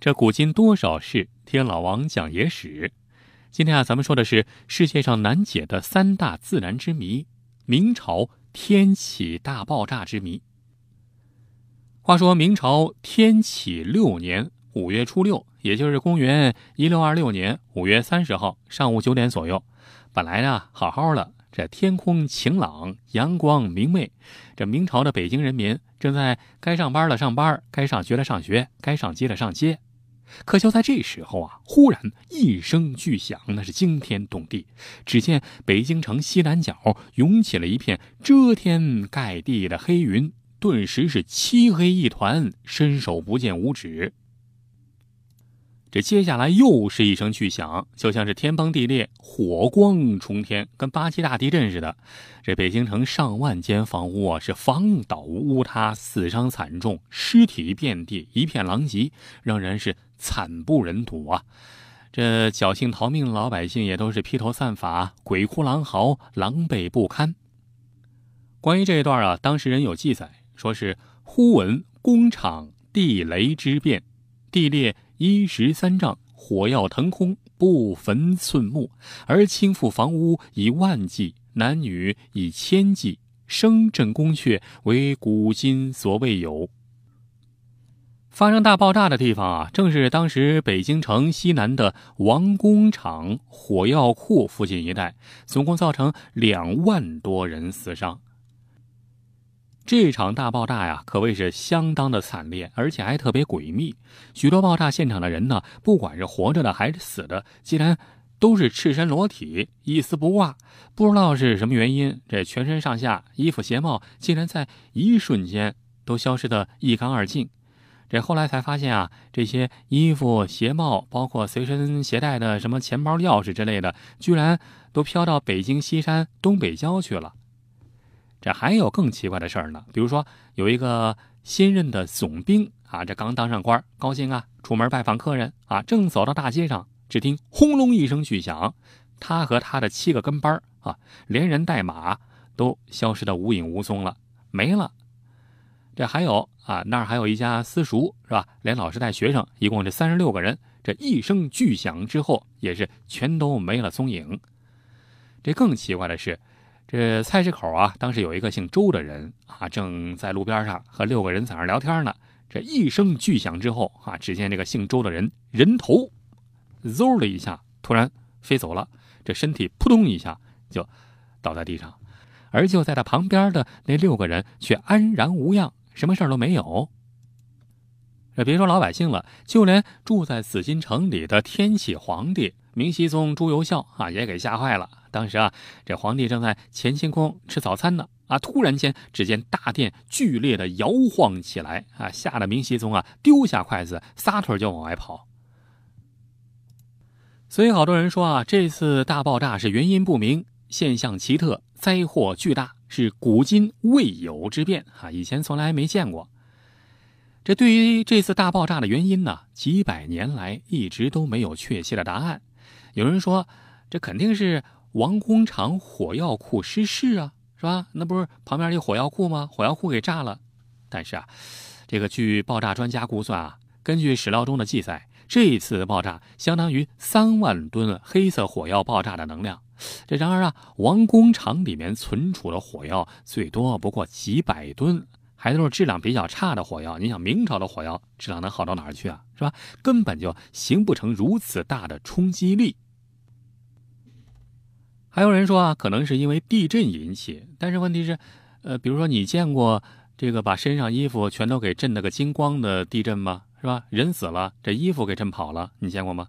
这古今多少事，听老王讲野史。今天啊，咱们说的是世界上难解的三大自然之谜——明朝天启大爆炸之谜。话说明朝天启六年五月初六，也就是公元一六二六年五月三十号上午九点左右，本来呢好好的，这天空晴朗，阳光明媚，这明朝的北京人民正在该上班了上班，该上学了上学，该上街了上街。可就在这时候啊，忽然一声巨响，那是惊天动地。只见北京城西南角涌起了一片遮天盖地的黑云。顿时是漆黑一团，伸手不见五指。这接下来又是一声巨响，就像是天崩地裂、火光冲天，跟八七大地震似的。这北京城上万间房屋啊，是房倒屋塌，死伤惨重，尸体遍地，一片狼藉，让人是惨不忍睹啊！这侥幸逃命的老百姓也都是披头散发，鬼哭狼嚎，狼狈不堪。关于这一段啊，当事人有记载。说是忽闻工厂地雷之变，地裂一十三丈，火药腾空，不焚寸木，而倾覆房屋以万计，男女以千计，声震宫阙，为古今所未有。发生大爆炸的地方啊，正是当时北京城西南的王工厂火药库附近一带，总共造成两万多人死伤。这场大爆炸呀，可谓是相当的惨烈，而且还特别诡秘。许多爆炸现场的人呢，不管是活着的还是死的，竟然都是赤身裸体，一丝不挂。不知道是什么原因，这全身上下衣服鞋帽竟然在一瞬间都消失得一干二净。这后来才发现啊，这些衣服、鞋帽，包括随身携带的什么钱包、钥匙之类的，居然都飘到北京西山东北郊去了。这还有更奇怪的事儿呢，比如说有一个新任的总兵啊，这刚当上官，高兴啊，出门拜访客人啊，正走到大街上，只听轰隆一声巨响，他和他的七个跟班啊，连人带马都消失的无影无踪了，没了。这还有啊，那儿还有一家私塾是吧？连老师带学生，一共这三十六个人，这一声巨响之后，也是全都没了踪影。这更奇怪的是。这菜市口啊，当时有一个姓周的人啊，正在路边上和六个人在那聊天呢。这一声巨响之后啊，只见这个姓周的人人头嗖的一下突然飞走了，这身体扑通一下就倒在地上，而就在他旁边的那六个人却安然无恙，什么事都没有。这别说老百姓了，就连住在紫禁城里的天启皇帝明熹宗朱由校啊，也给吓坏了。当时啊，这皇帝正在乾清宫吃早餐呢，啊，突然间，只见大殿剧烈的摇晃起来，啊，吓得明熹宗啊丢下筷子，撒腿就往外跑。所以好多人说啊，这次大爆炸是原因不明，现象奇特，灾祸巨大，是古今未有之变啊，以前从来没见过。这对于这次大爆炸的原因呢，几百年来一直都没有确切的答案。有人说，这肯定是。王工厂火药库失事啊，是吧？那不是旁边有火药库吗？火药库给炸了。但是啊，这个据爆炸专家估算啊，根据史料中的记载，这一次爆炸相当于三万吨黑色火药爆炸的能量。这然而啊，王工厂里面存储的火药最多不过几百吨，还都是质量比较差的火药。你想明朝的火药质量能好到哪儿去啊？是吧？根本就形不成如此大的冲击力。还有人说啊，可能是因为地震引起，但是问题是，呃，比如说你见过这个把身上衣服全都给震得个精光的地震吗？是吧？人死了，这衣服给震跑了，你见过吗？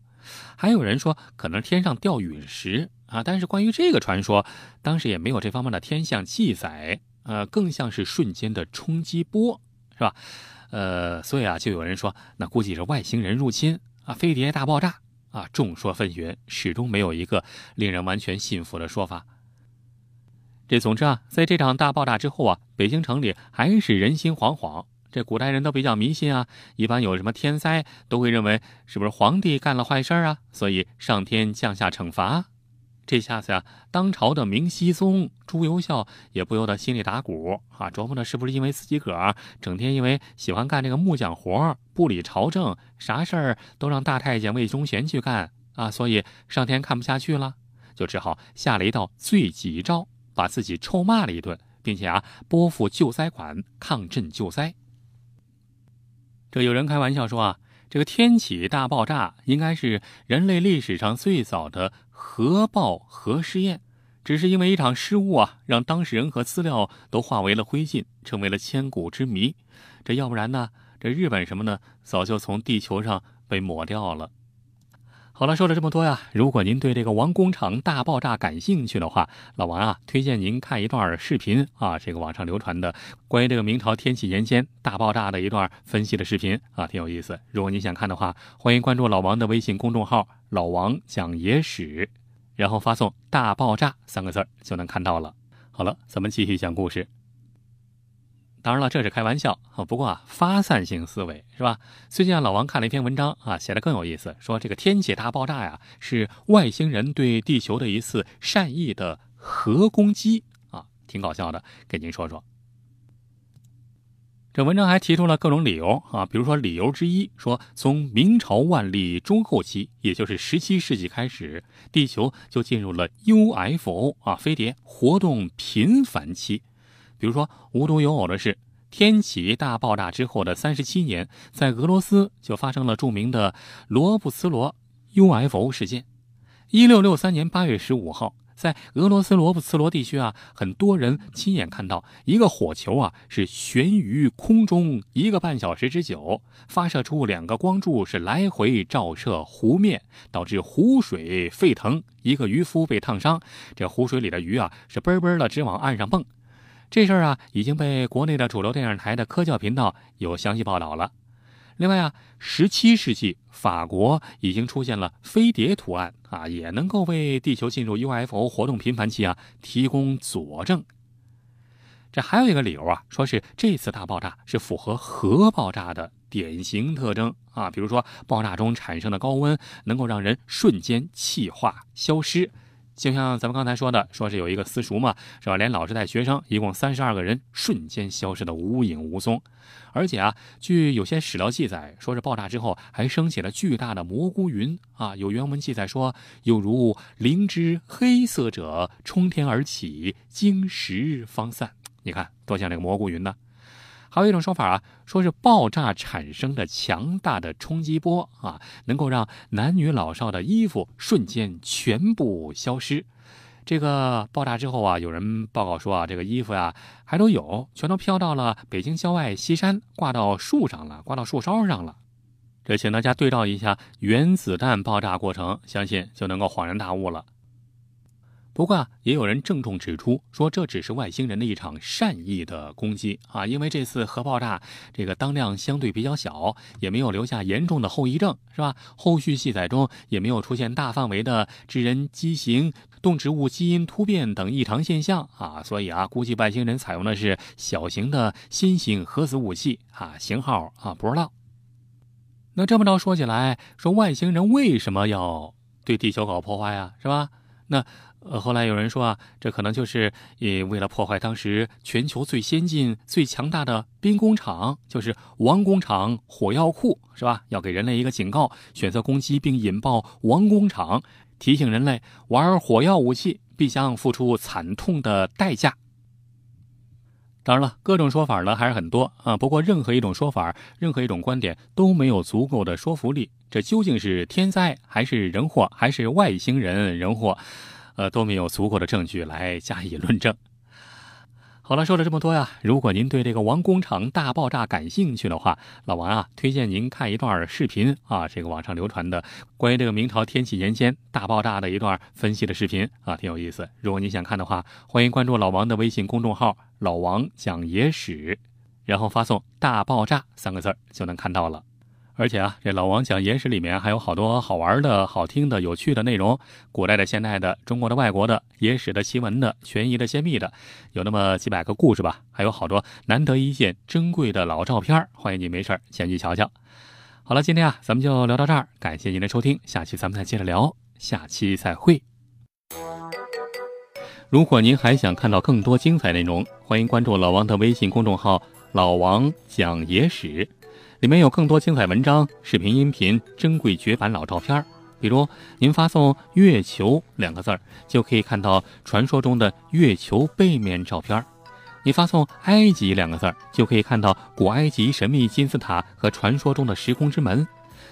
还有人说可能天上掉陨石啊，但是关于这个传说，当时也没有这方面的天象记载，呃，更像是瞬间的冲击波，是吧？呃，所以啊，就有人说，那估计是外星人入侵啊，飞碟大爆炸。啊，众说纷纭，始终没有一个令人完全信服的说法。这总之啊，在这场大爆炸之后啊，北京城里还是人心惶惶。这古代人都比较迷信啊，一般有什么天灾，都会认为是不是皇帝干了坏事啊，所以上天降下惩罚。这下子呀，当朝的明熹宗朱由校也不由得心里打鼓啊，琢磨着是不是因为自己个儿整天因为喜欢干这个木匠活，不理朝政，啥事儿都让大太监魏忠贤去干啊，所以上天看不下去了，就只好下了一道罪己诏，把自己臭骂了一顿，并且啊，拨付救灾款，抗震救灾。这有人开玩笑说啊。这个天启大爆炸应该是人类历史上最早的核爆核试验，只是因为一场失误啊，让当事人和资料都化为了灰烬，成为了千古之谜。这要不然呢？这日本什么呢？早就从地球上被抹掉了。好了，说了这么多呀，如果您对这个王工厂大爆炸感兴趣的话，老王啊，推荐您看一段视频啊，这个网上流传的关于这个明朝天启年间大爆炸的一段分析的视频啊，挺有意思。如果您想看的话，欢迎关注老王的微信公众号“老王讲野史”，然后发送“大爆炸”三个字就能看到了。好了，咱们继续讲故事。当然了，这是开玩笑啊。不过啊，发散性思维是吧？最近啊，老王看了一篇文章啊，写的更有意思，说这个天启大爆炸呀，是外星人对地球的一次善意的核攻击啊，挺搞笑的。给您说说，这文章还提出了各种理由啊，比如说理由之一，说从明朝万历中后期，也就是十七世纪开始，地球就进入了 UFO 啊飞碟活动频繁期。比如说，无独有偶的是，天启大爆炸之后的三十七年，在俄罗斯就发生了著名的罗布茨罗 UFO 事件。一六六三年八月十五号，在俄罗斯罗布茨罗地区啊，很多人亲眼看到一个火球啊是悬于空中一个半小时之久，发射出两个光柱，是来回照射湖面，导致湖水沸腾，一个渔夫被烫伤，这湖水里的鱼啊是嘣嘣的直往岸上蹦。这事儿啊，已经被国内的主流电视台的科教频道有详细报道了。另外啊，十七世纪法国已经出现了飞碟图案啊，也能够为地球进入 UFO 活动频繁期啊提供佐证。这还有一个理由啊，说是这次大爆炸是符合核爆炸的典型特征啊，比如说爆炸中产生的高温能够让人瞬间气化消失。就像咱们刚才说的，说是有一个私塾嘛，是吧？连老师带学生，一共三十二个人，瞬间消失的无影无踪。而且啊，据有些史料记载，说是爆炸之后还升起了巨大的蘑菇云啊。有原文记载说，有如灵芝黑色者冲天而起，经时方散。你看，多像这个蘑菇云呢。还有一种说法啊，说是爆炸产生的强大的冲击波啊，能够让男女老少的衣服瞬间全部消失。这个爆炸之后啊，有人报告说啊，这个衣服呀还都有，全都飘到了北京郊外西山，挂到树上了，挂到树梢上了。这请大家对照一下原子弹爆炸过程，相信就能够恍然大悟了。不过啊，也有人郑重指出说，这只是外星人的一场善意的攻击啊，因为这次核爆炸这个当量相对比较小，也没有留下严重的后遗症，是吧？后续记载中也没有出现大范围的致人畸形、动植物基因突变等异常现象啊，所以啊，估计外星人采用的是小型的新型核子武器啊，型号啊不知道。那这么着说起来，说外星人为什么要对地球搞破坏啊，是吧？那。呃，后来有人说啊，这可能就是呃为了破坏当时全球最先进、最强大的兵工厂，就是王工厂火药库，是吧？要给人类一个警告，选择攻击并引爆王工厂，提醒人类玩火药武器必将付出惨痛的代价。当然了，各种说法呢还是很多啊。不过任何一种说法，任何一种观点都没有足够的说服力。这究竟是天灾，还是人祸，还是外星人人祸？呃，都没有足够的证据来加以论证。好了，说了这么多呀，如果您对这个王工厂大爆炸感兴趣的话，老王啊，推荐您看一段视频啊，这个网上流传的关于这个明朝天启年间大爆炸的一段分析的视频啊，挺有意思。如果您想看的话，欢迎关注老王的微信公众号“老王讲野史”，然后发送“大爆炸”三个字就能看到了。而且啊，这老王讲野史里面还有好多好玩的、好听的、有趣的内容，古代的、现代的、中国的、外国的、野史的、奇闻的、悬疑的、揭秘的，有那么几百个故事吧，还有好多难得一见、珍贵的老照片，欢迎你没事前去瞧瞧。好了，今天啊，咱们就聊到这儿，感谢您的收听，下期咱们再接着聊，下期再会。如果您还想看到更多精彩内容，欢迎关注老王的微信公众号“老王讲野史”，里面有更多精彩文章、视频、音频、珍贵绝版老照片。比如，您发送“月球”两个字儿，就可以看到传说中的月球背面照片；你发送“埃及”两个字儿，就可以看到古埃及神秘金字塔和传说中的时空之门；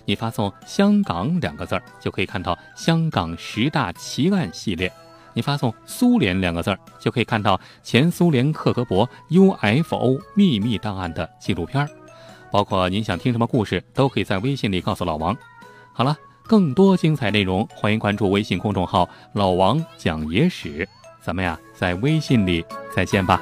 你发送“香港”两个字儿，就可以看到香港十大奇案系列。你发送“苏联”两个字儿，就可以看到前苏联克格勃 UFO 秘密档案的纪录片儿，包括您想听什么故事，都可以在微信里告诉老王。好了，更多精彩内容，欢迎关注微信公众号“老王讲野史”。咱们呀，在微信里再见吧。